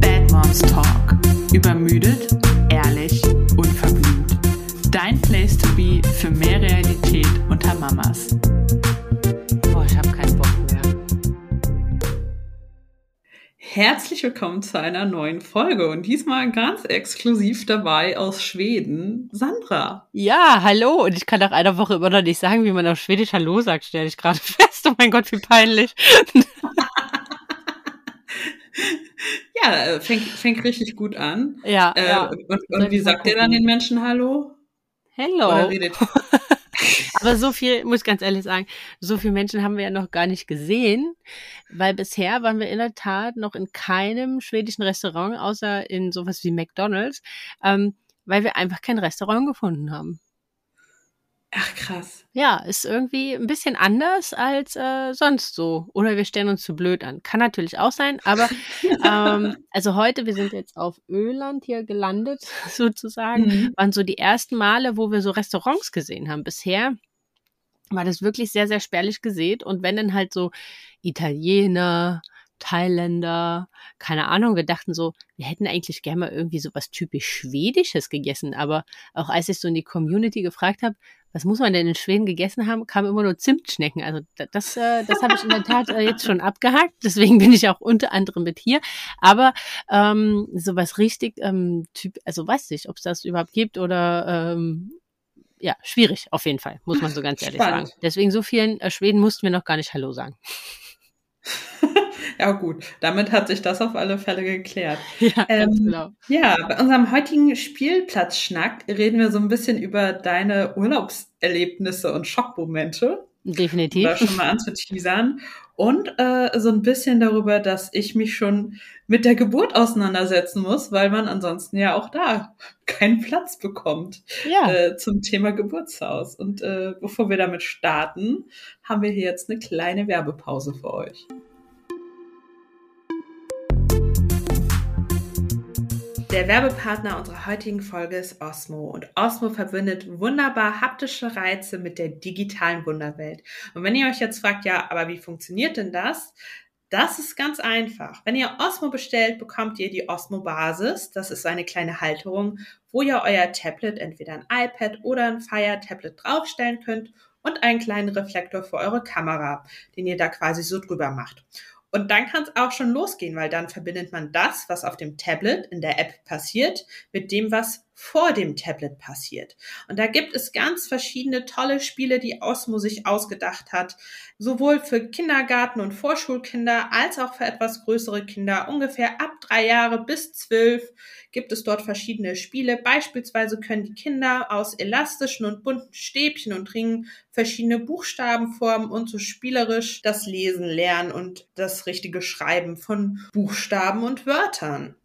Bad Moms Talk. Übermüdet, ehrlich, unverblümt. Dein Place to be für mehr Realität unter Mamas. Boah, ich habe keinen Herzlich willkommen zu einer neuen Folge und diesmal ganz exklusiv dabei aus Schweden, Sandra. Ja, hallo. Und ich kann nach einer Woche immer noch nicht sagen, wie man auf Schwedisch Hallo sagt, stelle ich gerade fest. Oh mein Gott, wie peinlich. Ja, äh, fängt, fängt richtig gut an. Ja, Äh, ja. Und, und wie sagt ihr dann den Menschen Hallo? Hello. Aber so viel, muss ich ganz ehrlich sagen, so viele Menschen haben wir ja noch gar nicht gesehen, weil bisher waren wir in der Tat noch in keinem schwedischen Restaurant, außer in sowas wie McDonalds, ähm, weil wir einfach kein Restaurant gefunden haben. Ach krass. Ja, ist irgendwie ein bisschen anders als äh, sonst so. Oder wir stellen uns zu blöd an. Kann natürlich auch sein, aber ähm, also heute, wir sind jetzt auf Öland hier gelandet, sozusagen, Mhm. waren so die ersten Male, wo wir so Restaurants gesehen haben. Bisher war das wirklich sehr, sehr spärlich gesät. Und wenn dann halt so Italiener, Thailänder, keine Ahnung, wir dachten so, wir hätten eigentlich gerne mal irgendwie so was typisch Schwedisches gegessen. Aber auch als ich so in die Community gefragt habe, was muss man denn in Schweden gegessen haben, kam immer nur Zimtschnecken. Also da- das, äh, das habe ich in der Tat äh, jetzt schon abgehakt. Deswegen bin ich auch unter anderem mit hier. Aber ähm, sowas richtig ähm, typ, also weiß ich, ob es das überhaupt gibt oder ähm, ja, schwierig auf jeden Fall, muss man so ganz ehrlich Spannend. sagen. Deswegen so vielen äh, Schweden mussten wir noch gar nicht Hallo sagen. Ja gut, damit hat sich das auf alle Fälle geklärt. Ja, Ähm, genau. Ja, bei unserem heutigen Spielplatzschnack reden wir so ein bisschen über deine Urlaubserlebnisse und Schockmomente, Definitiv. da schon mal anzuteasern. Und äh, so ein bisschen darüber, dass ich mich schon mit der Geburt auseinandersetzen muss, weil man ansonsten ja auch da keinen Platz bekommt Ja, äh, zum Thema Geburtshaus. Und äh, bevor wir damit starten, haben wir hier jetzt eine kleine Werbepause für euch. Der Werbepartner unserer heutigen Folge ist Osmo und Osmo verbindet wunderbar haptische Reize mit der digitalen Wunderwelt. Und wenn ihr euch jetzt fragt, ja, aber wie funktioniert denn das? Das ist ganz einfach. Wenn ihr Osmo bestellt, bekommt ihr die Osmo Basis. Das ist eine kleine Halterung, wo ihr euer Tablet, entweder ein iPad oder ein Fire Tablet draufstellen könnt und einen kleinen Reflektor für eure Kamera, den ihr da quasi so drüber macht. Und dann kann es auch schon losgehen, weil dann verbindet man das, was auf dem Tablet in der App passiert, mit dem, was vor dem Tablet passiert. Und da gibt es ganz verschiedene tolle Spiele, die Osmo sich ausgedacht hat, sowohl für Kindergarten- und Vorschulkinder als auch für etwas größere Kinder. Ungefähr ab drei Jahre bis zwölf gibt es dort verschiedene Spiele. Beispielsweise können die Kinder aus elastischen und bunten Stäbchen und Ringen verschiedene Buchstaben formen und so spielerisch das Lesen lernen und das richtige Schreiben von Buchstaben und Wörtern.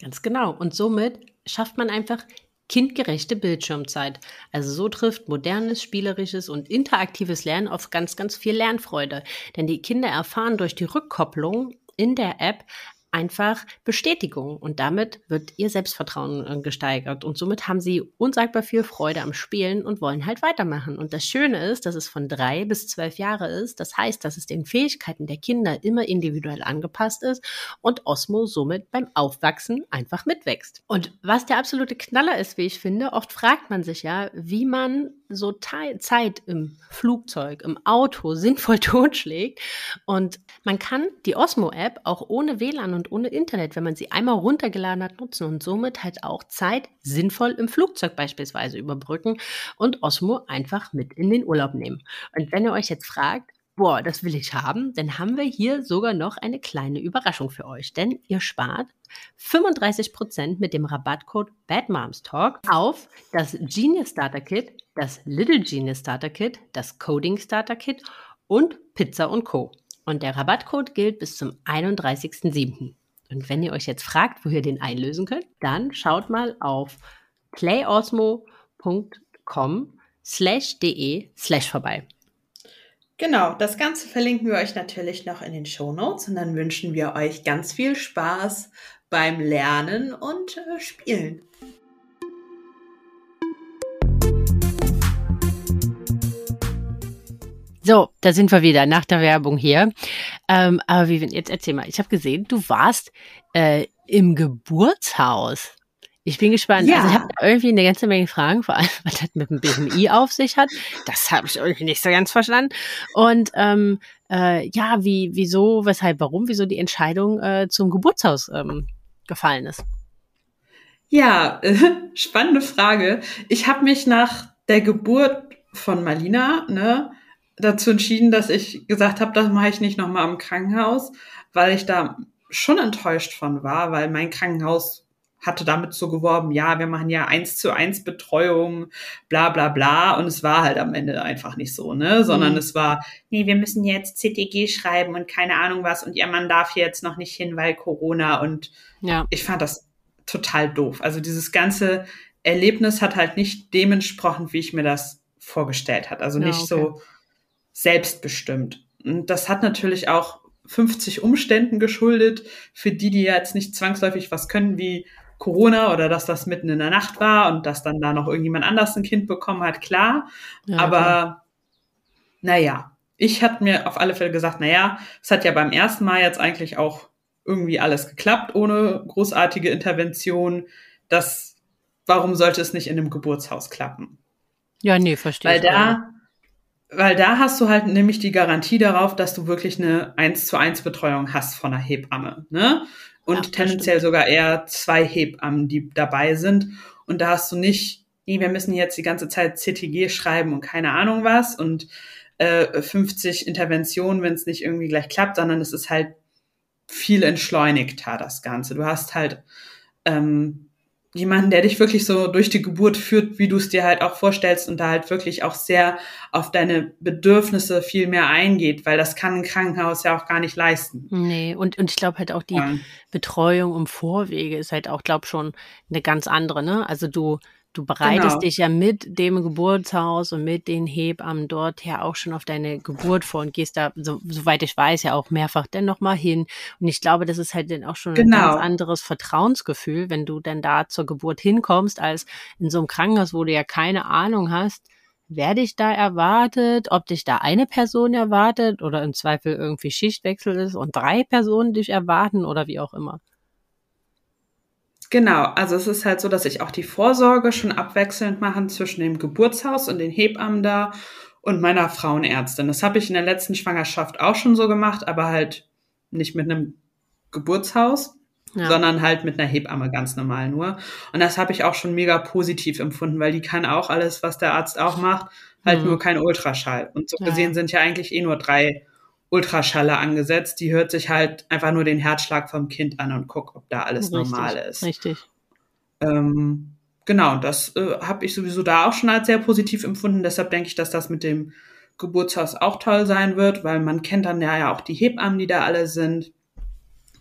ganz genau. Und somit schafft man einfach kindgerechte Bildschirmzeit. Also so trifft modernes, spielerisches und interaktives Lernen auf ganz, ganz viel Lernfreude. Denn die Kinder erfahren durch die Rückkopplung in der App einfach Bestätigung und damit wird ihr Selbstvertrauen äh, gesteigert und somit haben sie unsagbar viel Freude am Spielen und wollen halt weitermachen. Und das Schöne ist, dass es von drei bis zwölf Jahre ist. Das heißt, dass es den Fähigkeiten der Kinder immer individuell angepasst ist und Osmo somit beim Aufwachsen einfach mitwächst. Und was der absolute Knaller ist, wie ich finde, oft fragt man sich ja, wie man so Te Zeit im Flugzeug, im Auto sinnvoll totschlägt. Und man kann die Osmo-App auch ohne WLAN und ohne Internet, wenn man sie einmal runtergeladen hat, nutzen und somit halt auch Zeit sinnvoll im Flugzeug beispielsweise überbrücken und Osmo einfach mit in den Urlaub nehmen. Und wenn ihr euch jetzt fragt, boah, das will ich haben, dann haben wir hier sogar noch eine kleine Überraschung für euch, denn ihr spart 35% mit dem Rabattcode BadMomsTalk auf das Genius Starter Kit, das Little Genius Starter Kit, das Coding Starter Kit und Pizza und Co. Und der Rabattcode gilt bis zum 31.07. Und wenn ihr euch jetzt fragt, wo ihr den einlösen könnt, dann schaut mal auf playosmo.com slash de slash vorbei. Genau, das Ganze verlinken wir euch natürlich noch in den Show Notes und dann wünschen wir euch ganz viel Spaß beim Lernen und äh, Spielen. So, da sind wir wieder nach der Werbung hier. Ähm, aber wie, jetzt erzähl mal, ich habe gesehen, du warst äh, im Geburtshaus. Ich bin gespannt. Ja. Also ich habe irgendwie eine ganze Menge Fragen, vor allem, was das mit dem BMI auf sich hat. Das habe ich irgendwie nicht so ganz verstanden. Und ähm, äh, ja, wie, wieso, weshalb, warum, wieso die Entscheidung äh, zum Geburtshaus ähm, gefallen ist. Ja, äh, spannende Frage. Ich habe mich nach der Geburt von Malina ne, dazu entschieden, dass ich gesagt habe, das mache ich nicht nochmal im Krankenhaus, weil ich da schon enttäuscht von war, weil mein Krankenhaus hatte damit so geworben, ja, wir machen ja eins zu eins Betreuung, bla bla bla. Und es war halt am Ende einfach nicht so, ne? Sondern mhm. es war, nee, wir müssen jetzt CTG schreiben und keine Ahnung was und ihr Mann darf jetzt noch nicht hin, weil Corona. Und ja. ich fand das total doof. Also dieses ganze Erlebnis hat halt nicht dem entsprochen, wie ich mir das vorgestellt hat. Also nicht ja, okay. so selbstbestimmt. Und das hat natürlich auch 50 Umständen geschuldet, für die, die jetzt nicht zwangsläufig was können, wie Corona oder dass das mitten in der Nacht war und dass dann da noch irgendjemand anders ein Kind bekommen hat, klar. Ja, Aber klar. naja, ich hatte mir auf alle Fälle gesagt, naja, es hat ja beim ersten Mal jetzt eigentlich auch irgendwie alles geklappt, ohne großartige Intervention. Das, warum sollte es nicht in einem Geburtshaus klappen? Ja, nee, verstehe. Weil da, weil da hast du halt nämlich die Garantie darauf, dass du wirklich eine 1 zu 1 Betreuung hast von einer Hebamme. Ne? Und ja, tendenziell sogar eher zwei Hebammen, die dabei sind. Und da hast du nicht, nee, wir müssen jetzt die ganze Zeit CTG schreiben und keine Ahnung was und äh, 50 Interventionen, wenn es nicht irgendwie gleich klappt, sondern es ist halt viel entschleunigter, das Ganze. Du hast halt ähm, jemanden, der dich wirklich so durch die Geburt führt, wie du es dir halt auch vorstellst und da halt wirklich auch sehr auf deine Bedürfnisse viel mehr eingeht, weil das kann ein Krankenhaus ja auch gar nicht leisten. Nee, und, und ich glaube halt auch die ja. Betreuung um Vorwege ist halt auch, glaube schon eine ganz andere, ne? Also du, Du bereitest genau. dich ja mit dem Geburtshaus und mit den Hebammen dort ja auch schon auf deine Geburt vor und gehst da, so, soweit ich weiß, ja auch mehrfach dann nochmal hin. Und ich glaube, das ist halt dann auch schon genau. ein ganz anderes Vertrauensgefühl, wenn du dann da zur Geburt hinkommst, als in so einem Krankenhaus, wo du ja keine Ahnung hast, wer dich da erwartet, ob dich da eine Person erwartet oder im Zweifel irgendwie Schichtwechsel ist und drei Personen dich erwarten oder wie auch immer. Genau, also es ist halt so, dass ich auch die Vorsorge schon abwechselnd mache zwischen dem Geburtshaus und den Hebammen da und meiner Frauenärztin. Das habe ich in der letzten Schwangerschaft auch schon so gemacht, aber halt nicht mit einem Geburtshaus, ja. sondern halt mit einer Hebamme ganz normal nur. Und das habe ich auch schon mega positiv empfunden, weil die kann auch alles, was der Arzt auch macht, halt mhm. nur kein Ultraschall. Und so ja. gesehen sind ja eigentlich eh nur drei Ultraschalle angesetzt. Die hört sich halt einfach nur den Herzschlag vom Kind an und guckt, ob da alles richtig, normal ist. Richtig. Ähm, genau, das äh, habe ich sowieso da auch schon als sehr positiv empfunden. Deshalb denke ich, dass das mit dem Geburtshaus auch toll sein wird, weil man kennt dann ja, auch die Hebammen, die da alle sind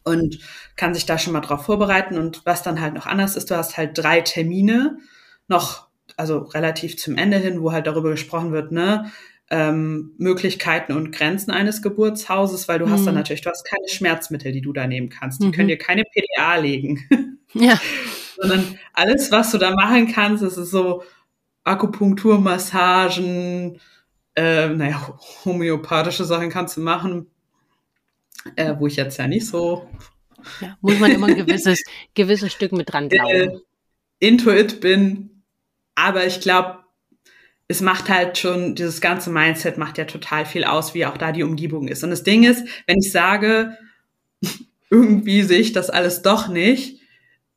und kann sich da schon mal drauf vorbereiten. Und was dann halt noch anders ist, du hast halt drei Termine noch, also relativ zum Ende hin, wo halt darüber gesprochen wird, ne, ähm, Möglichkeiten und Grenzen eines Geburtshauses, weil du mhm. hast dann mhm. natürlich, du hast keine Schmerzmittel, die du da nehmen kannst. Die mhm. können dir keine PDA legen. Ja. Sondern alles, was du da machen kannst, das ist so Akupunktur, Massagen, äh, naja, homöopathische Sachen kannst du machen, äh, wo ich jetzt ja nicht so. Ja, muss man immer ein gewisses, gewisses Stück mit dran glauben. Äh, Intuit bin, aber ich glaube, es macht halt schon, dieses ganze Mindset macht ja total viel aus, wie auch da die Umgebung ist. Und das Ding ist, wenn ich sage, irgendwie sehe ich das alles doch nicht,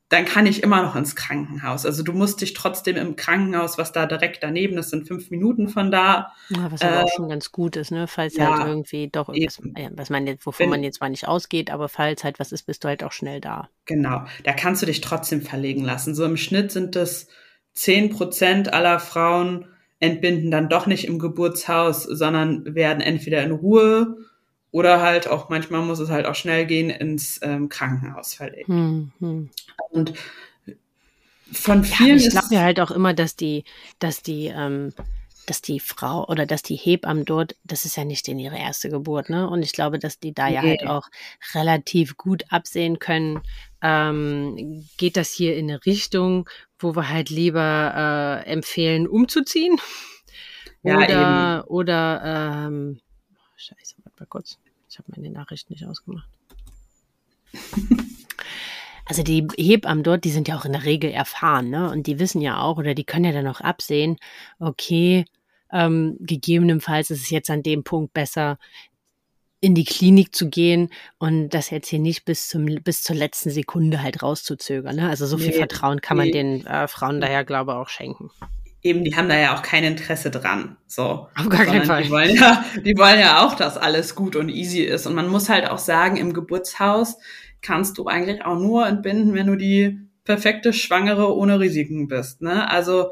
dann kann ich immer noch ins Krankenhaus. Also du musst dich trotzdem im Krankenhaus, was da direkt daneben ist, sind fünf Minuten von da. Ja, was aber äh, auch schon ganz gut ist, ne? Falls ja, halt irgendwie doch irgendwas, was man jetzt, wovon Wenn, man jetzt mal nicht ausgeht, aber falls halt was ist, bist du halt auch schnell da. Genau, da kannst du dich trotzdem verlegen lassen. So im Schnitt sind es zehn Prozent aller Frauen, entbinden dann doch nicht im Geburtshaus, sondern werden entweder in Ruhe oder halt auch manchmal muss es halt auch schnell gehen ins ähm, Krankenhaus verlegt. Hm, hm. Und von vielen ja, ich glaube ja halt auch immer, dass die, dass die, ähm, dass die Frau oder dass die Hebammen dort, das ist ja nicht in ihre erste Geburt, ne? Und ich glaube, dass die da ja halt auch relativ gut absehen können, ähm, geht das hier in eine Richtung, wo wir halt lieber äh, empfehlen, umzuziehen? Ja, oder, eben. oder, ähm, scheiße, warte mal kurz. Ich habe meine Nachricht nicht ausgemacht. Also die Hebammen dort, die sind ja auch in der Regel erfahren, ne? Und die wissen ja auch, oder die können ja dann auch absehen, okay, ähm, gegebenenfalls ist es jetzt an dem Punkt besser, in die Klinik zu gehen und das jetzt hier nicht bis zum bis zur letzten Sekunde halt rauszuzögern. Ne? Also so viel nee, Vertrauen kann nee. man den äh, Frauen daher glaube ich auch schenken. Eben, die haben da ja auch kein Interesse dran. So. Auf gar keinen Fall. Die wollen, ja, die wollen ja auch, dass alles gut und easy ist. Und man muss halt auch sagen, im Geburtshaus kannst du eigentlich auch nur entbinden, wenn du die perfekte Schwangere ohne Risiken bist. Ne? Also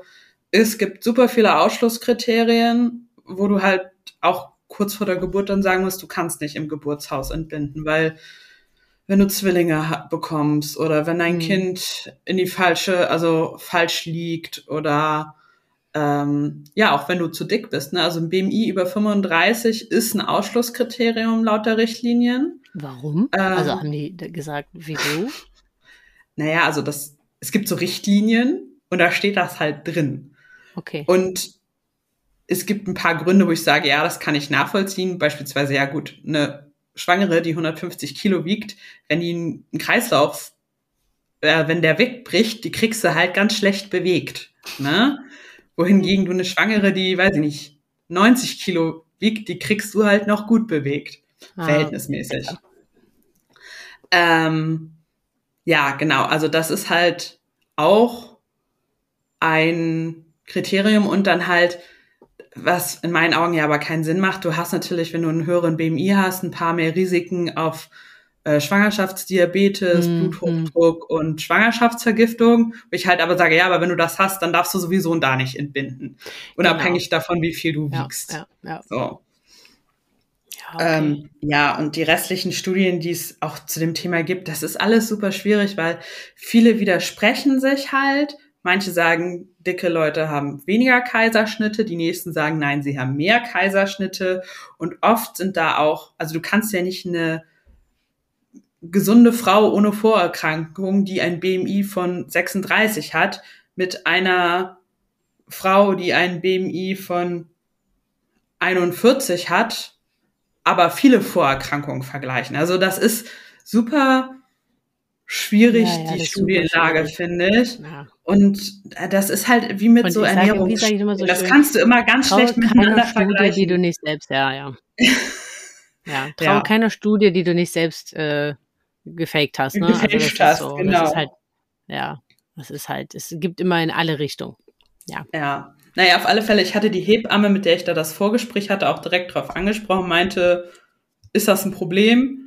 es gibt super viele Ausschlusskriterien, wo du halt auch kurz vor der Geburt dann sagen musst, du kannst nicht im Geburtshaus entbinden, weil wenn du Zwillinge bekommst oder wenn dein mhm. Kind in die falsche, also falsch liegt oder ähm, ja, auch wenn du zu dick bist. Ne? Also ein BMI über 35 ist ein Ausschlusskriterium laut der Richtlinien. Warum? Ähm, also haben die gesagt, wieso? Naja, also das, es gibt so Richtlinien und da steht das halt drin. Okay. Und es gibt ein paar Gründe, wo ich sage, ja, das kann ich nachvollziehen. Beispielsweise, ja gut, eine Schwangere, die 150 Kilo wiegt, wenn die einen Kreislauf, äh, wenn der wegbricht, die kriegst du halt ganz schlecht bewegt. Ne? Wohingegen du eine Schwangere, die, weiß ich nicht, 90 Kilo wiegt, die kriegst du halt noch gut bewegt. Ah, verhältnismäßig. Ja. Ähm, ja, genau. Also das ist halt auch ein Kriterium und dann halt, was in meinen Augen ja aber keinen Sinn macht. Du hast natürlich, wenn du einen höheren BMI hast, ein paar mehr Risiken auf äh, Schwangerschaftsdiabetes, mhm. Bluthochdruck und Schwangerschaftsvergiftung. Ich halt aber sage, ja, aber wenn du das hast, dann darfst du sowieso da nicht entbinden. Unabhängig genau. davon, wie viel du ja, wiegst. Ja, ja. So. Okay. Ähm, ja, und die restlichen Studien, die es auch zu dem Thema gibt, das ist alles super schwierig, weil viele widersprechen sich halt. Manche sagen, dicke Leute haben weniger Kaiserschnitte, die nächsten sagen, nein, sie haben mehr Kaiserschnitte. Und oft sind da auch, also du kannst ja nicht eine gesunde Frau ohne Vorerkrankung, die ein BMI von 36 hat, mit einer Frau, die ein BMI von 41 hat, aber viele Vorerkrankungen vergleichen. Also das ist super schwierig, ja, ja, die Studienlage, finde ich. Ja. Und das ist halt wie mit Und so Ernährung. So das schön, kannst du immer ganz schlecht miteinander Studie, vergleichen. die du nicht selbst, ja, ja. ja, trau keiner Studie, die du nicht selbst äh, gefaked hast. Ne? Gefaked also hast, so, genau. Das ist halt, ja, das ist halt, es gibt immer in alle Richtungen. Ja. Ja. Naja, auf alle Fälle, ich hatte die Hebamme, mit der ich da das Vorgespräch hatte, auch direkt drauf angesprochen, meinte, ist das ein Problem?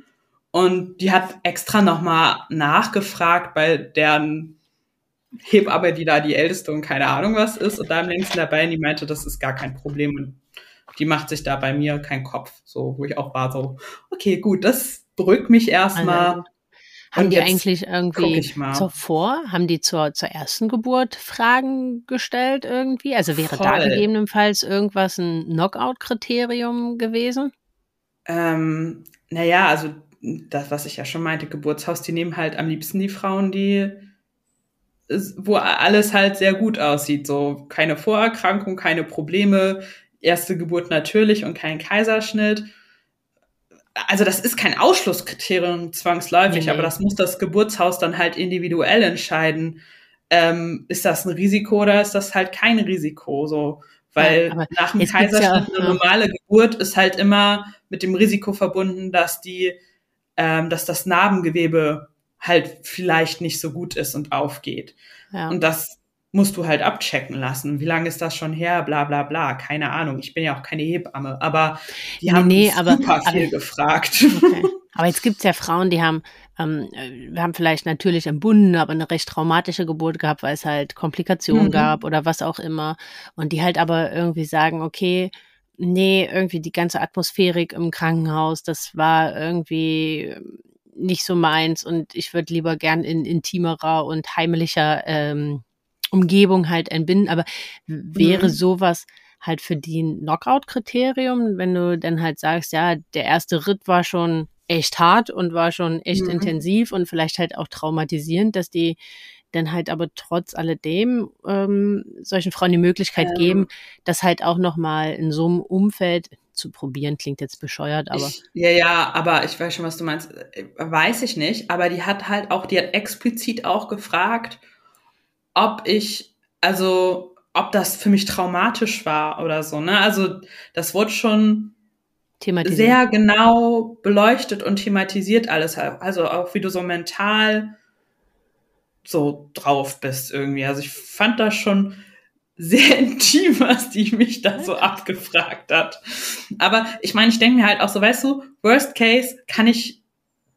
Und die hat extra nochmal nachgefragt bei deren Hebamme, die da die älteste und keine Ahnung was ist und da am längsten dabei, und die meinte, das ist gar kein Problem und die macht sich da bei mir keinen Kopf, so, wo ich auch war, so, okay, gut, das beruhigt mich erstmal. Also, haben die eigentlich irgendwie zuvor, haben die zur, zur ersten Geburt Fragen gestellt irgendwie? Also wäre Voll. da gegebenenfalls irgendwas ein Knockout-Kriterium gewesen? Ähm, naja, also das, was ich ja schon meinte, Geburtshaus, die nehmen halt am liebsten die Frauen, die wo alles halt sehr gut aussieht. So keine Vorerkrankung, keine Probleme, erste Geburt natürlich und kein Kaiserschnitt also das ist kein Ausschlusskriterium zwangsläufig, nee. aber das muss das Geburtshaus dann halt individuell entscheiden. Ähm, ist das ein Risiko oder ist das halt kein Risiko? So, weil ja, nach dem Kaiserschnitt ja, eine normale Geburt ist halt immer mit dem Risiko verbunden, dass die, ähm, dass das Narbengewebe halt vielleicht nicht so gut ist und aufgeht. Ja. Und das musst du halt abchecken lassen. Wie lange ist das schon her? Bla bla bla. Keine Ahnung. Ich bin ja auch keine Hebamme, aber die nee, haben nee, aber, super viel aber, gefragt. Okay. Aber jetzt gibt's ja Frauen, die haben, ähm, wir haben vielleicht natürlich entbunden, aber eine recht traumatische Geburt gehabt, weil es halt Komplikationen mhm. gab oder was auch immer. Und die halt aber irgendwie sagen, okay, nee, irgendwie die ganze Atmosphärik im Krankenhaus, das war irgendwie nicht so meins und ich würde lieber gern in intimerer und heimlicher ähm, Umgebung halt entbinden. Aber wäre mhm. sowas halt für die ein Knockout-Kriterium, wenn du dann halt sagst, ja, der erste Ritt war schon echt hart und war schon echt mhm. intensiv und vielleicht halt auch traumatisierend, dass die dann halt aber trotz alledem ähm, solchen Frauen die Möglichkeit Ähm. geben, das halt auch nochmal in so einem Umfeld zu probieren, klingt jetzt bescheuert, aber Ich, ja, ja, aber ich weiß schon, was du meinst. Äh, Weiß ich nicht. Aber die hat halt auch, die hat explizit auch gefragt, ob ich, also, ob das für mich traumatisch war oder so, ne? Also, das wurde schon sehr genau beleuchtet und thematisiert alles. Also auch wie du so mental so drauf bist irgendwie. Also ich fand das schon sehr intim, was die mich da so abgefragt hat. Aber ich meine, ich denke mir halt auch so, weißt du, worst case kann ich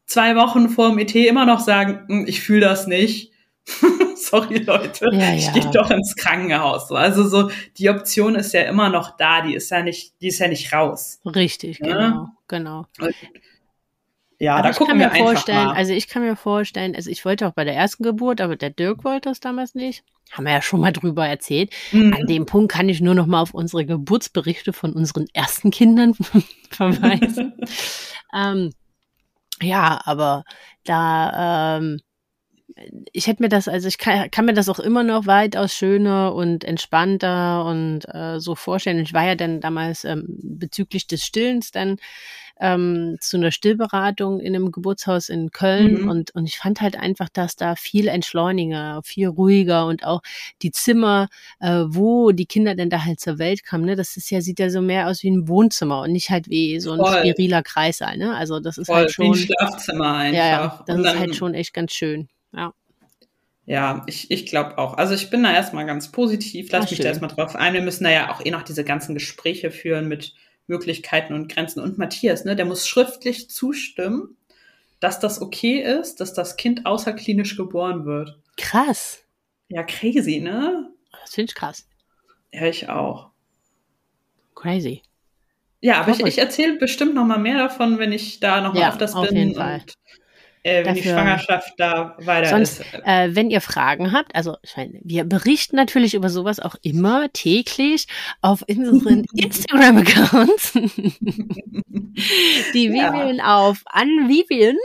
zwei Wochen vor dem ET immer noch sagen, "Hm, ich fühle das nicht. Sorry, Leute, Ja, ich ja. gehe doch ins Krankenhaus. So, Also so, die Option ist ja immer noch da, die ist ja nicht, die ist ja nicht raus. Richtig, Ja. genau, genau. Ja, aber da ich gucken kann wir mir einfach vorstellen, mal. also ich kann mir vorstellen, also ich wollte auch bei der ersten Geburt, aber der Dirk wollte das damals nicht. Haben wir ja schon mal drüber erzählt. Mhm. An dem Punkt kann ich nur noch mal auf unsere Geburtsberichte von unseren ersten Kindern verweisen. ähm, ja, aber da, ähm, ich hätte mir das, also ich kann, kann mir das auch immer noch weitaus schöner und entspannter und äh, so vorstellen. Ich war ja dann damals ähm, bezüglich des Stillens dann ähm, zu einer Stillberatung in einem Geburtshaus in Köln Mhm. und, und ich fand halt einfach, dass da viel entschleuniger, viel ruhiger und auch die Zimmer, äh, wo die Kinder denn da halt zur Welt kamen, ne, das ist ja, sieht ja so mehr aus wie ein Wohnzimmer und nicht halt wie so ein Voll. steriler Kreißsaal, ne? Also das ist Voll, halt wie ein schon, Schlafzimmer einfach. ja, ja, das Und ist dann- halt schon echt ganz schön. Ja. Ja, ich, ich glaube auch. Also ich bin da erstmal ganz positiv. Lass Ah, mich schön. da erstmal drauf ein. Wir müssen da ja auch eh noch diese ganzen Gespräche führen mit Möglichkeiten und Grenzen. Und Matthias, ne, der muss schriftlich zustimmen, dass das okay ist, dass das Kind außerklinisch geboren wird. Krass. Ja, crazy, ne? Das finde ich krass. Ja, ich auch. Crazy. Ja, aber ich, ich erzähle bestimmt noch mal mehr davon, wenn ich da noch mal Ja, öfters auf bin jeden und Fall. Äh, wenn die Dafür- Schwangerschaft da weiter Sonst, ist. äh, wenn ihr Fragen habt, also ich meine, wir berichten natürlich über sowas auch immer täglich auf unseren Instagram-Accounts. Die Ja. Vivian auf an Vivian,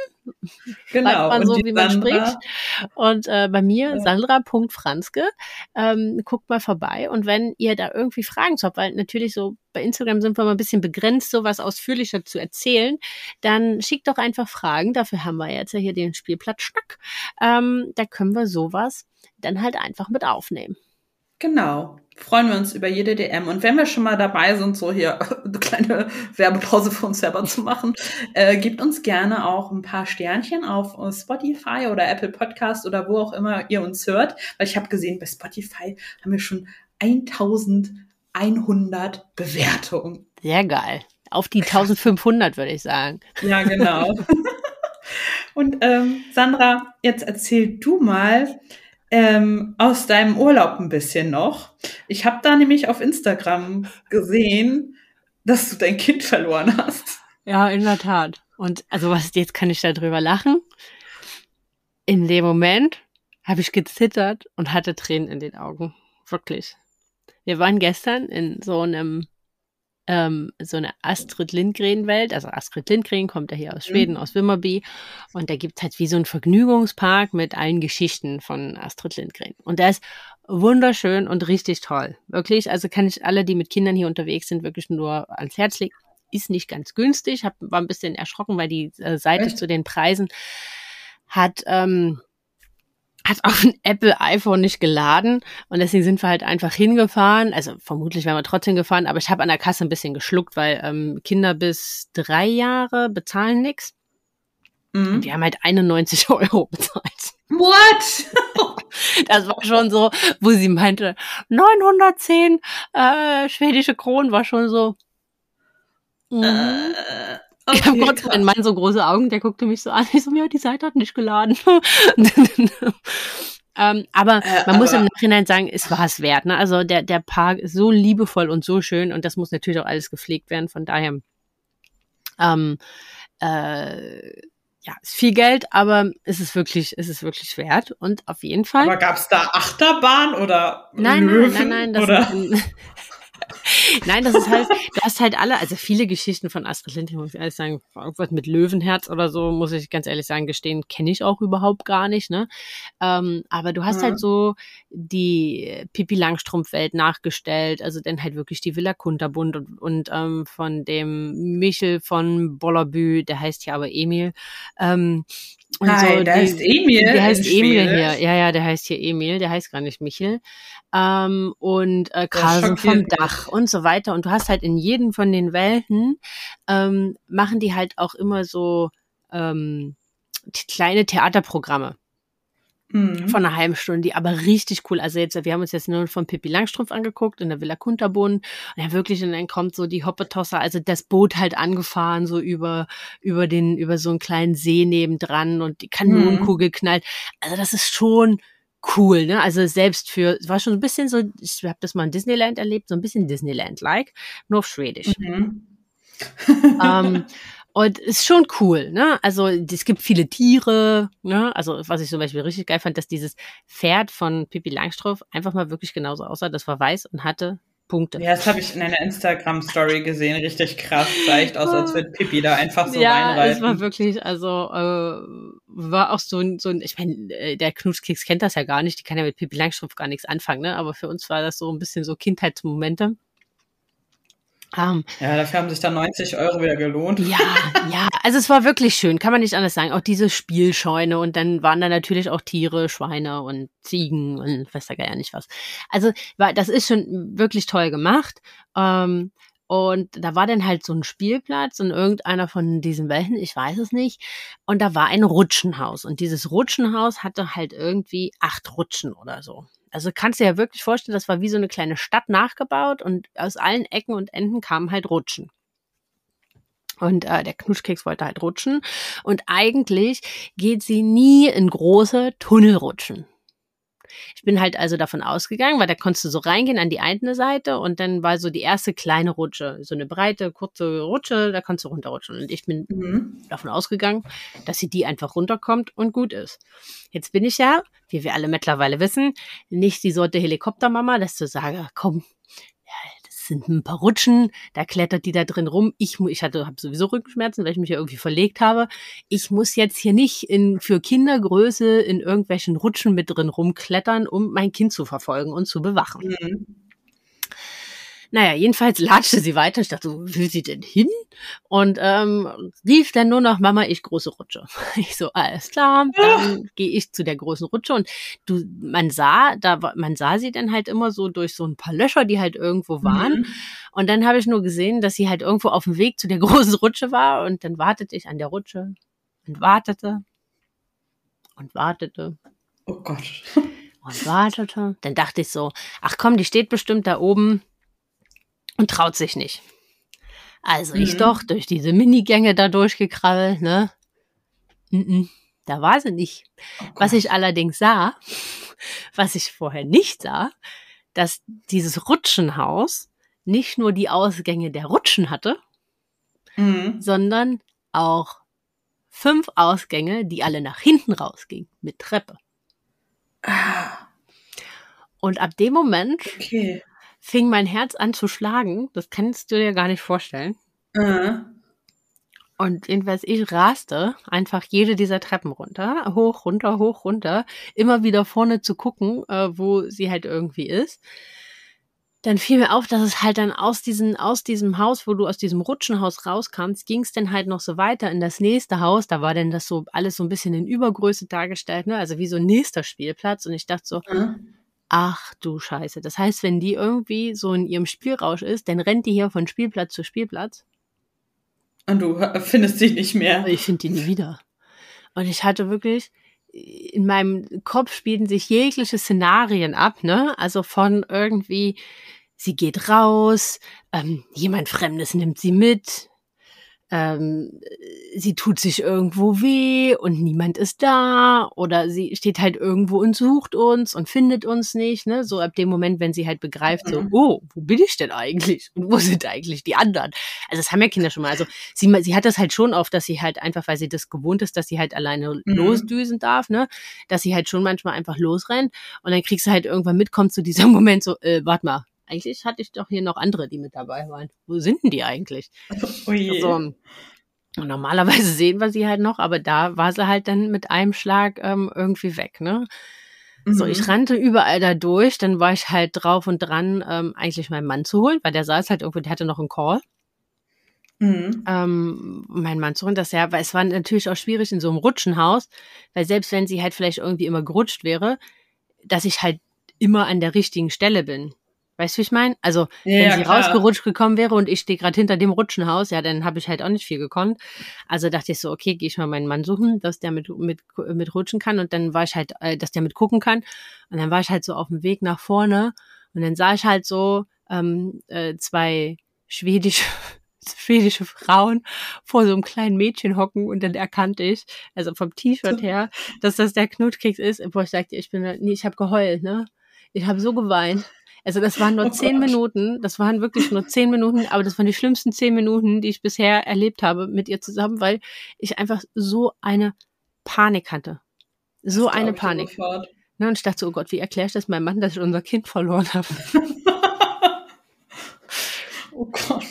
Genau. sagt man und so, wie man Sandra- spricht. Und äh, bei mir Ja. Sandra.franzke. Ähm, guckt mal vorbei. Und wenn ihr da irgendwie Fragen habt, weil natürlich so bei Instagram sind wir mal ein bisschen begrenzt, sowas ausführlicher zu erzählen, dann schickt doch einfach Fragen. Dafür haben wir jetzt ja hier den Spielplatz Schnack. Ähm, da können wir sowas dann halt einfach mit aufnehmen. Genau. Freuen wir uns über jede DM. Und wenn wir schon mal dabei sind, so hier eine kleine Werbepause für uns selber zu machen, äh, gebt uns gerne auch ein paar Sternchen auf Spotify oder Apple Podcast oder wo auch immer ihr uns hört. Weil ich habe gesehen, bei Spotify haben wir schon 1100 Bewertungen. Sehr geil. Auf die 1500 würde ich sagen. Ja, genau. Und ähm, Sandra, jetzt erzähl du mal ähm, aus deinem Urlaub ein bisschen noch. Ich habe da nämlich auf Instagram gesehen, dass du dein Kind verloren hast. Ja, in der Tat. Und also was jetzt kann ich darüber lachen. In dem Moment habe ich gezittert und hatte Tränen in den Augen. Wirklich. Wir waren gestern in so einem ähm, so eine Astrid Lindgren Welt. Also Astrid Lindgren kommt ja hier aus Schweden, aus Wimmerby. Und da gibt halt wie so ein Vergnügungspark mit allen Geschichten von Astrid Lindgren. Und der ist wunderschön und richtig toll. Wirklich. Also kann ich alle, die mit Kindern hier unterwegs sind, wirklich nur ans Herz legen. Ist nicht ganz günstig. Hab, war ein bisschen erschrocken, weil die äh, Seite Echt? zu den Preisen hat, ähm, hat auf ein Apple iPhone nicht geladen und deswegen sind wir halt einfach hingefahren. Also vermutlich wären wir trotzdem gefahren, aber ich habe an der Kasse ein bisschen geschluckt, weil ähm, Kinder bis drei Jahre bezahlen. Und Mhm. wir haben halt 91 Euro bezahlt. What? Das war schon so, wo sie meinte, 910 äh, schwedische Kronen war schon so. Mhm. Äh, Ich habe okay, kurz meinen Mann so große Augen, der guckte mich so an. Ich so, ja, die Seite hat nicht geladen. ähm, aber Äh, man muss aber- im Nachhinein sagen, es war es wert. Ne? Also der, der Park ist so liebevoll und so schön und das muss natürlich auch alles gepflegt werden. Von daher, ähm, äh, ja, ist viel Geld, aber es ist wirklich, es ist wirklich wert. Und auf jeden Fall. Aber gab's da Achterbahn oder Nein, Löwen nein, nein, nein, das oder? sind, Nein, das ist halt, du hast halt alle, also viele Geschichten von Astrid Lindgren, muss ich ehrlich sagen, irgendwas mit Löwenherz oder so, muss ich ganz ehrlich sagen, gestehen, kenne ich auch überhaupt gar nicht, ne? Ähm, aber du hast halt mhm. halt so die Pipi Langstrumpf-Welt nachgestellt, also dann halt wirklich die Villa Kunterbund und, und ähm, von dem Michel von Bollerbü, der heißt ja aber Emil, ähm, und Nein, so, der die, heißt Emil. Der heißt Emil hier. Ja, ja, der heißt hier Emil. Der heißt gar nicht Michel. Ähm, und äh, Carlsen vom Dach und so weiter. Und du hast halt in jedem von den Welten, ähm, machen die halt auch immer so ähm, kleine Theaterprogramme. Mhm. Von einer halben Stunde, die aber richtig cool. Also jetzt, wir haben uns jetzt nur von Pippi Langstrumpf angeguckt in der Villa Kunterbund. Und ja, wirklich, und dann kommt so die Hoppetosser, also das Boot halt angefahren, so über, über den, über so einen kleinen See nebendran und die Kanonenkugel mhm. knallt. Also das ist schon cool, ne? Also selbst für, es war schon ein bisschen so, ich habe das mal in Disneyland erlebt, so ein bisschen Disneyland-like, nur auf Schwedisch. Mhm. ähm, Und ist schon cool, ne? Also es gibt viele Tiere, ne? Also was ich zum Beispiel richtig geil fand, dass dieses Pferd von Pippi Langstrumpf einfach mal wirklich genauso aussah. Das war weiß und hatte Punkte. Ja, das habe ich in einer Instagram-Story gesehen. Richtig krass. Sah echt aus, als würde Pippi da einfach so ja, reinreiten. Ja, es war wirklich, also äh, war auch so ein, so ein ich meine, äh, der Knutschkeks kennt das ja gar nicht. Die kann ja mit Pippi Langstrumpf gar nichts anfangen, ne? Aber für uns war das so ein bisschen so Kindheitsmomente. Um, ja, dafür haben sich dann 90 Euro wieder gelohnt. Ja, ja, also es war wirklich schön, kann man nicht anders sagen. Auch diese Spielscheune und dann waren da natürlich auch Tiere, Schweine und Ziegen und weiß da gar nicht was. Also war, das ist schon wirklich toll gemacht. Ähm, und da war dann halt so ein Spielplatz in irgendeiner von diesen Welten, ich weiß es nicht. Und da war ein Rutschenhaus. Und dieses Rutschenhaus hatte halt irgendwie acht Rutschen oder so. Also kannst du dir ja wirklich vorstellen, das war wie so eine kleine Stadt nachgebaut und aus allen Ecken und Enden kamen halt Rutschen. Und äh, der Knuschkeks wollte halt rutschen. Und eigentlich geht sie nie in große Tunnelrutschen. Ich bin halt also davon ausgegangen, weil da konntest du so reingehen an die eine Seite und dann war so die erste kleine Rutsche, so eine breite, kurze Rutsche, da konntest du runterrutschen. Und ich bin mhm. davon ausgegangen, dass sie die einfach runterkommt und gut ist. Jetzt bin ich ja, wie wir alle mittlerweile wissen, nicht die Sorte Helikoptermama, dass du sagst, komm, sind ein paar Rutschen, da klettert die da drin rum. Ich, ich habe sowieso Rückenschmerzen, weil ich mich ja irgendwie verlegt habe. Ich muss jetzt hier nicht in, für Kindergröße in irgendwelchen Rutschen mit drin rumklettern, um mein Kind zu verfolgen und zu bewachen. Mhm. Naja, jedenfalls latschte sie weiter. Ich dachte, wo will sie denn hin? Und ähm, rief dann nur noch, Mama, ich große Rutsche. Ich so, alles klar, dann ja. gehe ich zu der großen Rutsche. Und du, man sah, da man sah sie dann halt immer so durch so ein paar Löcher, die halt irgendwo waren. Mhm. Und dann habe ich nur gesehen, dass sie halt irgendwo auf dem Weg zu der großen Rutsche war. Und dann wartete ich an der Rutsche und wartete und wartete. Oh Gott. Und wartete. Dann dachte ich so, ach komm, die steht bestimmt da oben und traut sich nicht. Also mhm. ich doch durch diese Minigänge da durchgekrabbelt, ne? -mm, da war sie nicht. Oh was ich allerdings sah, was ich vorher nicht sah, dass dieses Rutschenhaus nicht nur die Ausgänge der Rutschen hatte, mhm. sondern auch fünf Ausgänge, die alle nach hinten rausgingen, mit Treppe. Ah. Und ab dem Moment okay fing mein Herz an zu schlagen. Das kannst du dir gar nicht vorstellen. Mhm. Und jedenfalls, ich raste einfach jede dieser Treppen runter, hoch, runter, hoch, runter, immer wieder vorne zu gucken, äh, wo sie halt irgendwie ist. Dann fiel mir auf, dass es halt dann aus, diesen, aus diesem Haus, wo du aus diesem Rutschenhaus rauskamst, ging es dann halt noch so weiter in das nächste Haus. Da war dann das so alles so ein bisschen in Übergröße dargestellt, ne? Also wie so ein nächster Spielplatz. Und ich dachte so, mhm. Ach du Scheiße. Das heißt, wenn die irgendwie so in ihrem Spielrausch ist, dann rennt die hier von Spielplatz zu Spielplatz. Und du findest sie nicht mehr. Ich finde die nie wieder. Und ich hatte wirklich, in meinem Kopf spielten sich jegliche Szenarien ab, ne? Also von irgendwie, sie geht raus, ähm, jemand Fremdes nimmt sie mit, ähm, sie tut sich irgendwo weh und niemand ist da oder sie steht halt irgendwo und sucht uns und findet uns nicht, ne? So ab dem Moment, wenn sie halt begreift, so, mhm. oh, wo bin ich denn eigentlich? Und wo sind eigentlich die anderen? Also das haben ja Kinder schon mal. Also sie, sie hat das halt schon oft, dass sie halt einfach, weil sie das gewohnt ist, dass sie halt alleine mhm. losdüsen darf, ne? Dass sie halt schon manchmal einfach losrennt und dann kriegst du halt irgendwann mit, kommt zu diesem Moment so, äh, warte mal, eigentlich hatte ich doch hier noch andere, die mit dabei waren. Wo sind denn die eigentlich? Oh je. So, und normalerweise sehen wir sie halt noch, aber da war sie halt dann mit einem Schlag ähm, irgendwie weg, ne? So, ich Mhm. rannte überall da durch, dann war ich halt drauf und dran, ähm, eigentlich meinen Mann zu holen, weil der saß halt irgendwo, der hatte noch einen Call, Mhm. ähm, meinen Mann zu holen, das ja, weil es war natürlich auch schwierig in so einem Rutschenhaus, weil selbst wenn sie halt vielleicht irgendwie immer gerutscht wäre, dass ich halt immer an der richtigen Stelle bin. Weißt du, wie ich meine? Also, Ja, wenn sie klar. rausgerutscht gekommen wäre und ich stehe gerade hinter dem Rutschenhaus, ja, dann habe ich halt auch nicht viel gekonnt. Also dachte ich so, okay, gehe ich mal meinen Mann suchen, dass der mit, mit, mit rutschen kann. Und dann war ich halt, äh, dass der mit gucken kann. Und dann war ich halt so auf dem Weg nach vorne. Und dann sah ich halt so ähm, äh, zwei schwedische, schwedische Frauen vor so einem kleinen Mädchen hocken. Und dann erkannte ich, also vom T-Shirt her, dass das der Knutkeks ist. Wo ich sagte, ich bin, nee, ich habe geheult, ne? Ich habe so geweint. Also das waren nur Oh zehn Gott. Minuten, das waren wirklich nur zehn Minuten, aber das waren die schlimmsten zehn Minuten, die ich bisher erlebt habe mit ihr zusammen, weil ich einfach so eine Panik hatte. So Das eine Panik. Ne, und ich dachte so, oh Gott, wie erkläre ich das meinem Mann, dass ich unser Kind verloren habe? oh Gott.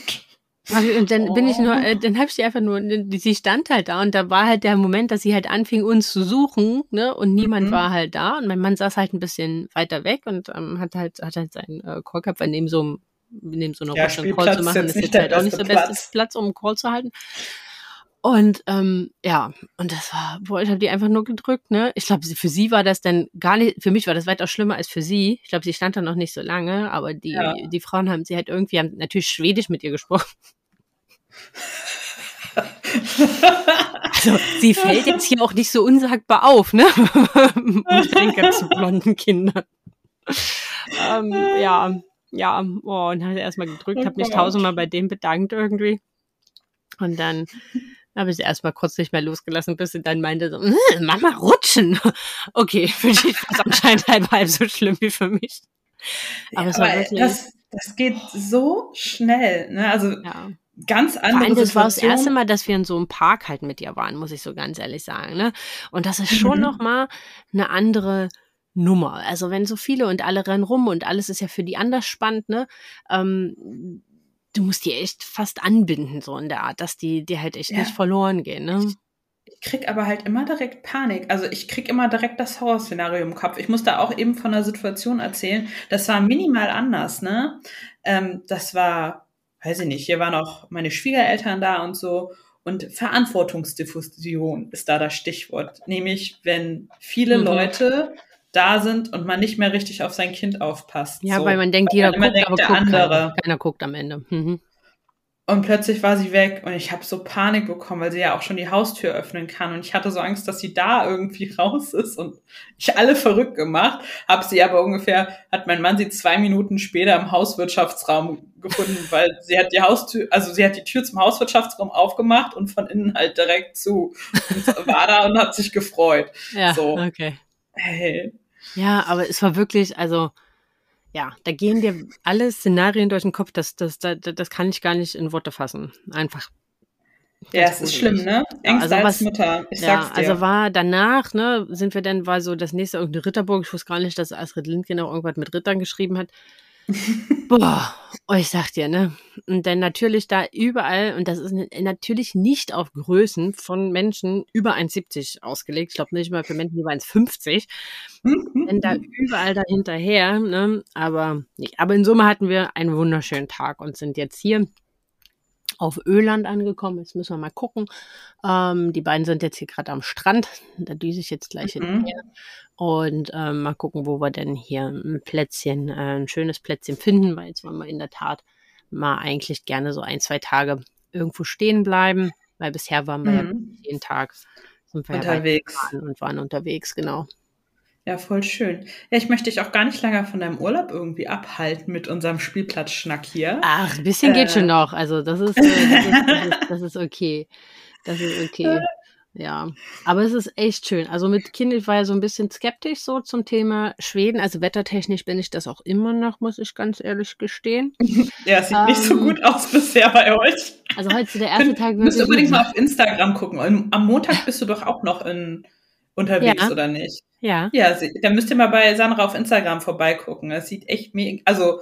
Und dann bin ich nur, Oh. äh, dann habe ich sie einfach nur, die- sie stand halt da und da war halt der Moment, dass sie halt anfing, uns zu suchen, ne? Und niemand Mhm. war halt da. Und mein Mann saß halt ein bisschen weiter weg und ähm, hat halt, hat halt seinen äh, Call gehabt, weil neben so einem, neben so einer Ja, Rutsche einen Call zu machen, ist jetzt halt auch nicht beste Platz. Platz, um einen Call zu halten. Und ähm, ja, und das war, boah, ich habe die einfach nur gedrückt, ne? Ich glaube, für sie war das dann gar nicht, für mich war das weitaus schlimmer als für sie. Ich glaube, sie stand da noch nicht so lange, aber die, Ja. die Frauen haben sie halt irgendwie, haben natürlich Schwedisch mit ihr gesprochen. Also, sie fällt jetzt hier auch nicht so unsagbar auf, ne? ich denke zu blonden Kindern. ähm, ja, ja, oh, und habe erstmal gedrückt, Oh habe mich Gott. tausendmal bei denen bedankt irgendwie. Und dann habe ich sie erstmal kurz nicht mehr losgelassen, bis sie dann meinte so, "Hm, Mama, rutschen. Okay, für dich war es anscheinend halb, halb so schlimm wie für mich. Aber Ja, es war aber wirklich, das, das geht so schnell. Ne? Also ja. Ganz andere allem, das war das erste Mal, dass wir in so einem Park halt mit ihr waren, muss ich so ganz ehrlich sagen. Ne? Und das ist schon Mhm. noch mal eine andere Nummer. Also wenn so viele und alle rennen rum und alles ist ja für die anders spannend, ne? Ähm, du musst die echt fast anbinden, so in der Art, dass die dir halt echt Ja. nicht verloren gehen. Ne? Ich krieg aber halt immer direkt Panik. Also ich krieg immer direkt das Horrorszenario im Kopf. Ich muss da auch eben von einer Situation erzählen. Das war minimal anders, ne? Ähm, das war, weiß ich nicht, hier waren auch meine Schwiegereltern da und so. Und Verantwortungsdiffusion ist da das Stichwort. Nämlich, wenn viele Mhm. Leute da sind und man nicht mehr richtig auf sein Kind aufpasst. Ja, so. weil man denkt, Weil jeder immer guckt, denkt, aber guckt andere. keiner. Keiner guckt am Ende. Mhm. Und plötzlich war sie weg und ich habe so Panik bekommen, weil sie ja auch schon die Haustür öffnen kann. Und ich hatte so Angst, dass sie da irgendwie raus ist und ich alle verrückt gemacht. Hab sie aber ungefähr, hat mein Mann sie zwei Minuten später im Hauswirtschaftsraum gefunden, weil sie hat die Haustür, also sie hat die Tür zum Hauswirtschaftsraum aufgemacht und von innen halt direkt zu. Und war da und hat sich gefreut. Ja, So. okay. Hey. Ja, aber es war wirklich, also, ja, da gehen dir alle Szenarien durch den Kopf, das, das, das, das kann ich gar nicht in Worte fassen. Einfach. Ja, es ist schlimm, ne? Ängste also als was- Mutter. Ich Ja, sag's dir. also war danach, ne, sind wir dann, war so das nächste irgendeine Ritterburg. Ich wusste gar nicht, dass Astrid Lindgren auch irgendwas mit Rittern geschrieben hat. Boah, oh, ich sag dir, ne? Und dann natürlich da überall, und das ist natürlich nicht auf Größen von Menschen über 1,70 ausgelegt. Ich glaube nicht mal für Menschen über 1,50. Denn da überall da hinterher, ne? Aber nicht. Aber in Summe hatten wir einen wunderschönen Tag und sind jetzt hier auf Öland angekommen. Jetzt müssen wir mal gucken. Ähm, die beiden sind jetzt hier gerade am Strand. Da düse ich jetzt gleich Mhm. hinterher. Und ähm, mal gucken, wo wir denn hier ein Plätzchen, äh, ein schönes Plätzchen finden, weil jetzt wollen wir in der Tat mal eigentlich gerne so ein, zwei Tage irgendwo stehen bleiben, weil bisher waren wir ja Mhm. jeden Tag Unterwegs. Ja gefahren und waren unterwegs, genau. Ja, voll schön. Ja, ich möchte dich auch gar nicht länger von deinem Urlaub irgendwie abhalten mit unserem Spielplatzschnack hier. Ach, ein bisschen geht Äh. schon noch. Also das ist, äh, das, ist, das, ist, das ist okay. Das ist okay. Ja, aber es ist echt schön. Also mit Kind, ich war ja so ein bisschen skeptisch so zum Thema Schweden. Also wettertechnisch bin ich das auch immer noch, muss ich ganz ehrlich gestehen. Ja, es sieht nicht so Ähm. gut aus bisher bei euch. Also heute der erste Tag Du musst unbedingt mal auf Instagram gucken. Am Montag bist du doch auch noch in, unterwegs, Ja. oder nicht? Ja, Ja, da müsst ihr mal bei Sandra auf Instagram vorbeigucken. Das sieht echt mega, also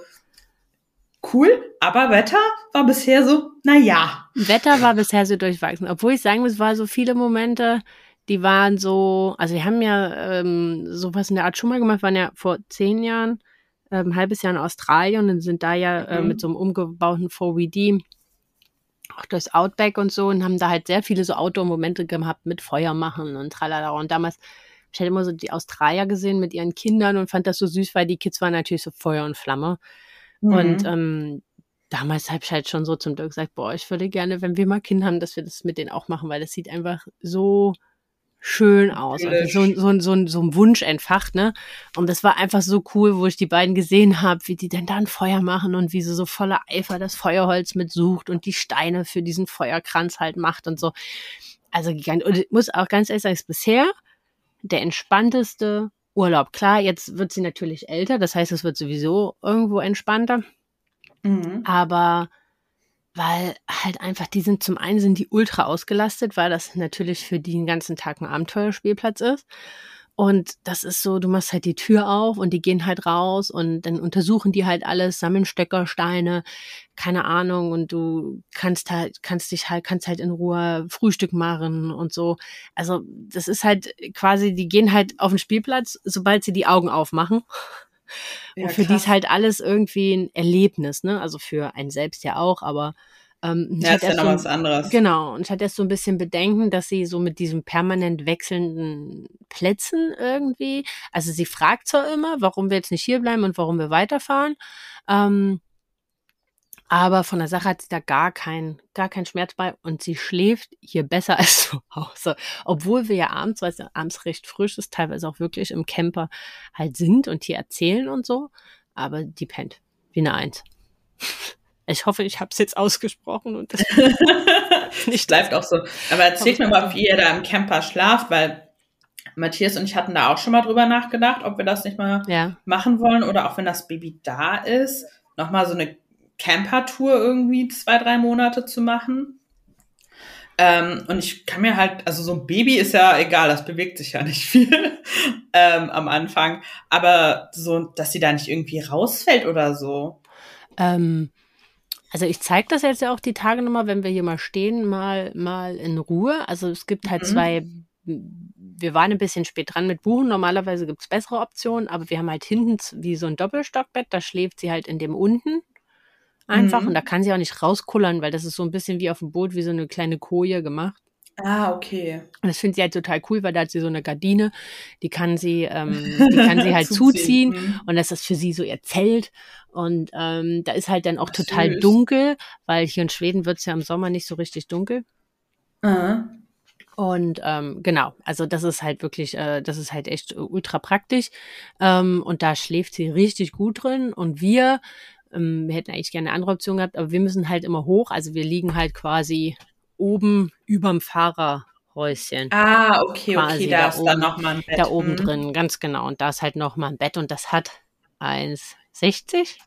cool, aber Wetter war bisher so, na ja. Wetter war bisher so durchwachsen, obwohl ich sagen muss, war so viele Momente, die waren so, also wir haben ja ähm, sowas in der Art schon mal gemacht, waren ja vor zehn Jahren, ähm, ein halbes Jahr in Australien und sind da ja äh, Mhm. mit so einem umgebauten 4VD auch durchs Outback und so und haben da halt sehr viele so Outdoor-Momente gehabt mit Feuer machen und tralala. Und damals ich halt immer so die Australier gesehen mit ihren Kindern und fand das so süß, weil die Kids waren natürlich so Feuer und Flamme. Und Mhm. ähm, damals habe ich halt schon so zum Dirk gesagt, boah, ich würde gerne, wenn wir mal Kinder haben, dass wir das mit denen auch machen, weil das sieht einfach so schön aus. Also so, ein- so, so, so ein Wunsch entfacht, ne? Und das war einfach so cool, wo ich die beiden gesehen habe, wie die dann da ein Feuer machen und wie sie so voller Eifer das Feuerholz mitsucht und die Steine für diesen Feuerkranz halt macht und so. Also gigantisch. Und ich muss auch ganz ehrlich sagen, ist bisher der entspannteste Urlaub. Klar, jetzt wird sie natürlich älter, das heißt, es wird sowieso irgendwo entspannter. Mhm. Aber weil halt einfach, die sind zum einen sind die ultra ausgelastet, weil das natürlich für die den ganzen Tag ein Abenteuerspielplatz ist. Und das ist so, du machst halt die Tür auf und die gehen halt raus und dann untersuchen die halt alles, sammeln Stöcker, Steine, keine Ahnung, und du kannst halt, kannst dich halt, kannst halt in Ruhe Frühstück machen und so. Also, das ist halt quasi, die gehen halt auf den Spielplatz, sobald sie die Augen aufmachen. Ja, und für die krass. ist halt alles irgendwie ein Erlebnis, ne? Also für einen selbst ja auch, aber ähm, Ja, ist ja noch so, was anderes. genau, und ich hatte erst so ein bisschen Bedenken, dass sie so mit diesem permanent wechselnden Plätzen irgendwie, also sie fragt zwar immer, warum wir jetzt nicht hier bleiben und warum wir weiterfahren, ähm, aber von der Sache hat sie da gar kein, gar keinen Schmerz bei und sie schläft hier besser als zu Hause. Obwohl wir ja abends, weil es ja abends recht frisch ist, teilweise auch wirklich im Camper halt sind und hier erzählen und so. Aber die pennt wie eine Eins. Ich hoffe, ich habe es jetzt ausgesprochen und das nicht bleibt auch so. Aber erzählt mir mal, wie ihr da im Camper schlaft, weil Matthias und ich hatten da auch schon mal drüber nachgedacht, ob wir das nicht mal ja. machen wollen oder auch wenn das Baby da ist, nochmal so eine Camper-Tour irgendwie zwei, drei Monate zu machen. Ähm, und ich kann mir halt, also so ein Baby ist ja egal, das bewegt sich ja nicht viel ähm, am Anfang, aber so, dass sie da nicht irgendwie rausfällt oder so. Ähm, also ich zeige das jetzt ja auch die Tage nochmal, wenn wir hier mal stehen, mal, mal in Ruhe. Also es gibt halt Mhm. zwei, wir waren ein bisschen spät dran mit Buchen. Normalerweise gibt's bessere Optionen, aber wir haben halt hinten wie so ein Doppelstockbett, da schläft sie halt in dem unten einfach Mhm. und da kann sie auch nicht rauskullern, weil das ist so ein bisschen wie auf dem Boot, wie so eine kleine Koje gemacht. Ah, okay. Und das findet sie halt total cool, weil da hat sie so eine Gardine, die kann sie, ähm, die kann sie halt zuziehen. Mhm. Und das ist für sie so ihr Zelt. Und ähm, da ist halt dann auch Ach, total süß. dunkel, weil hier in Schweden wird's ja im Sommer nicht so richtig dunkel. Ah. Und ähm, genau, also das ist halt wirklich, äh, das ist halt echt äh, ultra praktisch. Ähm, und da schläft sie richtig gut drin. Und wir, ähm, wir hätten eigentlich gerne eine andere Option gehabt, aber wir müssen halt immer hoch. Also wir liegen halt quasi oben überm Fahrerhäuschen. Ah, okay, okay, da da ist dann oben- nochmal ein Bett. da oben Mhm. drin, ganz genau. Und da ist halt noch mal ein Bett und das hat 1,60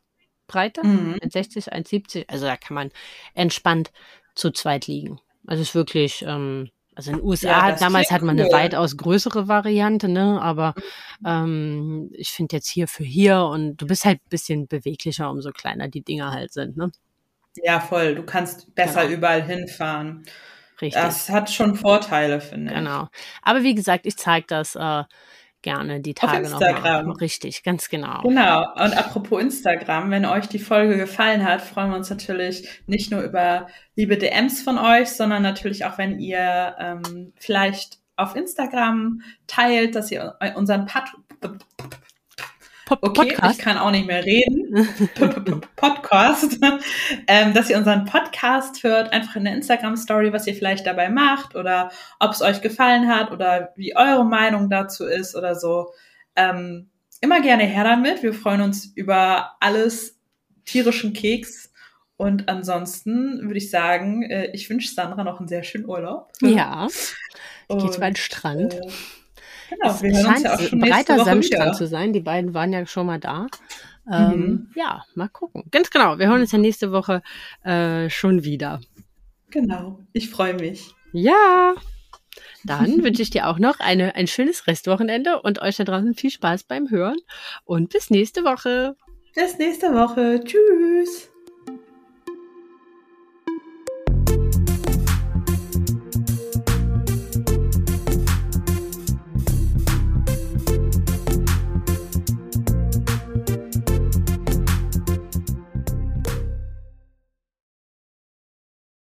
Breite, Mhm. 1,60, 1,70. Also da kann man entspannt zu zweit liegen. Also es ist wirklich, ähm, also in den USA, Ja, damals hat man eine cool. weitaus größere Variante, ne? Aber ähm, ich finde jetzt hier für hier und du bist halt ein bisschen beweglicher, umso kleiner die Dinger halt sind, ne? Ja, voll. Du kannst besser Genau. überall hinfahren. Richtig. Das hat schon Vorteile, finde ich. Genau. Aber wie gesagt, ich zeige das äh, gerne die Auf Tage nochmal. Instagram. Richtig, ganz genau. Genau. Und apropos Instagram, wenn euch die Folge gefallen hat, freuen wir uns natürlich nicht nur über liebe DMs von euch, sondern natürlich auch, wenn ihr ähm, vielleicht auf Instagram teilt, dass ihr unseren Pod Pod Okay, Podcast. ich kann auch nicht mehr reden. Podcast. ähm, dass ihr unseren Podcast hört, einfach in der Instagram-Story, was ihr vielleicht dabei macht oder ob es euch gefallen hat oder wie eure Meinung dazu ist oder so. Ähm, immer gerne her damit. Wir freuen uns über alles tierischen Keks. Und ansonsten würde ich sagen, äh, ich wünsche Sandra noch einen sehr schönen Urlaub. Ja, ich gehe Und, jetzt über den Strand. Äh, genau, es wir uns scheint ja schon ein breiter wieder. zu sein. Die beiden waren ja schon mal da. Ähm, Mhm. Ja, mal gucken. Ganz genau. Wir hören uns ja nächste Woche äh, schon wieder. Genau, ich freue mich. Ja. Dann wünsche ich dir auch noch eine, ein schönes Restwochenende und euch da draußen viel Spaß beim Hören und bis nächste Woche. Bis nächste Woche. Tschüss.